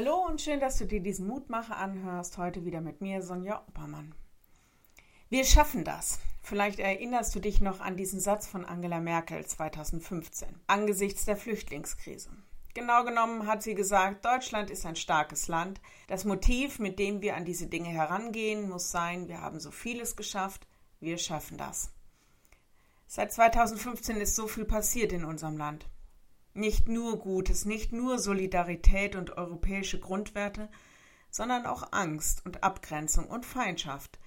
Hallo und schön, dass du dir diesen Mutmacher anhörst. Heute wieder mit mir, Sonja Oppermann. Wir schaffen das. Vielleicht erinnerst du dich noch an diesen Satz von Angela Merkel 2015 angesichts der Flüchtlingskrise. Genau genommen hat sie gesagt, Deutschland ist ein starkes Land. Das Motiv, mit dem wir an diese Dinge herangehen, muss sein, wir haben so vieles geschafft, wir schaffen das. Seit 2015 ist so viel passiert in unserem Land. Nicht nur Gutes, nicht nur Solidarität und europäische Grundwerte, sondern auch Angst und Abgrenzung und Feindschaft.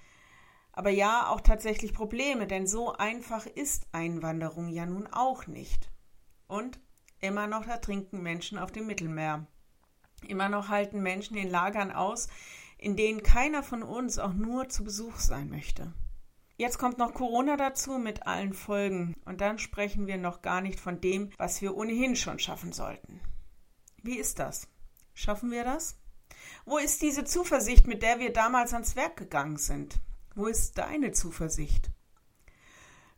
Aber ja, auch tatsächlich Probleme, denn so einfach ist Einwanderung ja nun auch nicht. Und immer noch ertrinken Menschen auf dem Mittelmeer. Immer noch halten Menschen in Lagern aus, in denen keiner von uns auch nur zu Besuch sein möchte. Jetzt kommt noch Corona dazu mit allen Folgen und dann sprechen wir noch gar nicht von dem, was wir ohnehin schon schaffen sollten. Wie ist das? Schaffen wir das? Wo ist diese Zuversicht, mit der wir damals ans Werk gegangen sind? Wo ist deine Zuversicht?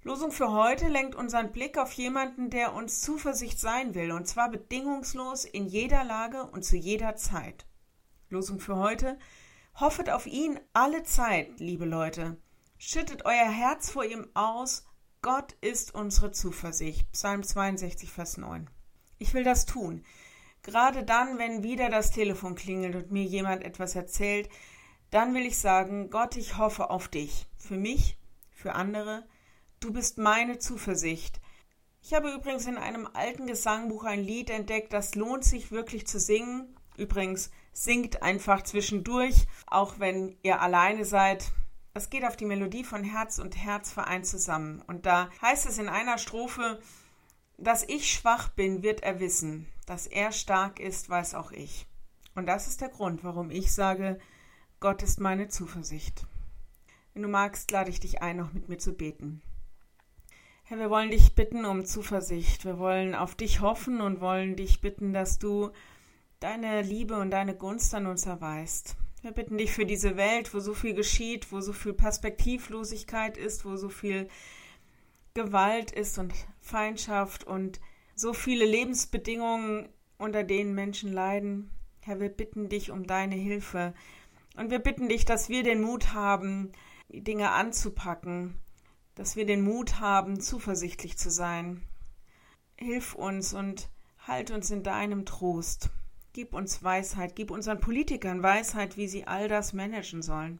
Losung für heute lenkt unseren Blick auf jemanden, der uns Zuversicht sein will, und zwar bedingungslos in jeder Lage und zu jeder Zeit. Losung für heute Hoffet auf ihn alle Zeit, liebe Leute, Schüttet euer Herz vor ihm aus. Gott ist unsere Zuversicht. Psalm 62, Vers 9. Ich will das tun. Gerade dann, wenn wieder das Telefon klingelt und mir jemand etwas erzählt, dann will ich sagen, Gott, ich hoffe auf dich. Für mich, für andere. Du bist meine Zuversicht. Ich habe übrigens in einem alten Gesangbuch ein Lied entdeckt, das lohnt sich wirklich zu singen. Übrigens, singt einfach zwischendurch, auch wenn ihr alleine seid. Es geht auf die Melodie von Herz und Herz vereint zusammen. Und da heißt es in einer Strophe, dass ich schwach bin, wird er wissen. Dass er stark ist, weiß auch ich. Und das ist der Grund, warum ich sage, Gott ist meine Zuversicht. Wenn du magst, lade ich dich ein, noch mit mir zu beten. Herr, wir wollen dich bitten um Zuversicht. Wir wollen auf dich hoffen und wollen dich bitten, dass du deine Liebe und deine Gunst an uns erweist. Wir bitten dich für diese Welt, wo so viel geschieht, wo so viel Perspektivlosigkeit ist, wo so viel Gewalt ist und Feindschaft und so viele Lebensbedingungen, unter denen Menschen leiden. Herr, wir bitten dich um deine Hilfe. Und wir bitten dich, dass wir den Mut haben, die Dinge anzupacken, dass wir den Mut haben, zuversichtlich zu sein. Hilf uns und halt uns in deinem Trost. Gib uns Weisheit, gib unseren Politikern Weisheit, wie sie all das managen sollen.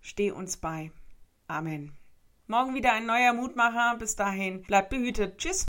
Steh uns bei. Amen. Morgen wieder ein neuer Mutmacher. Bis dahin, bleibt behütet. Tschüss.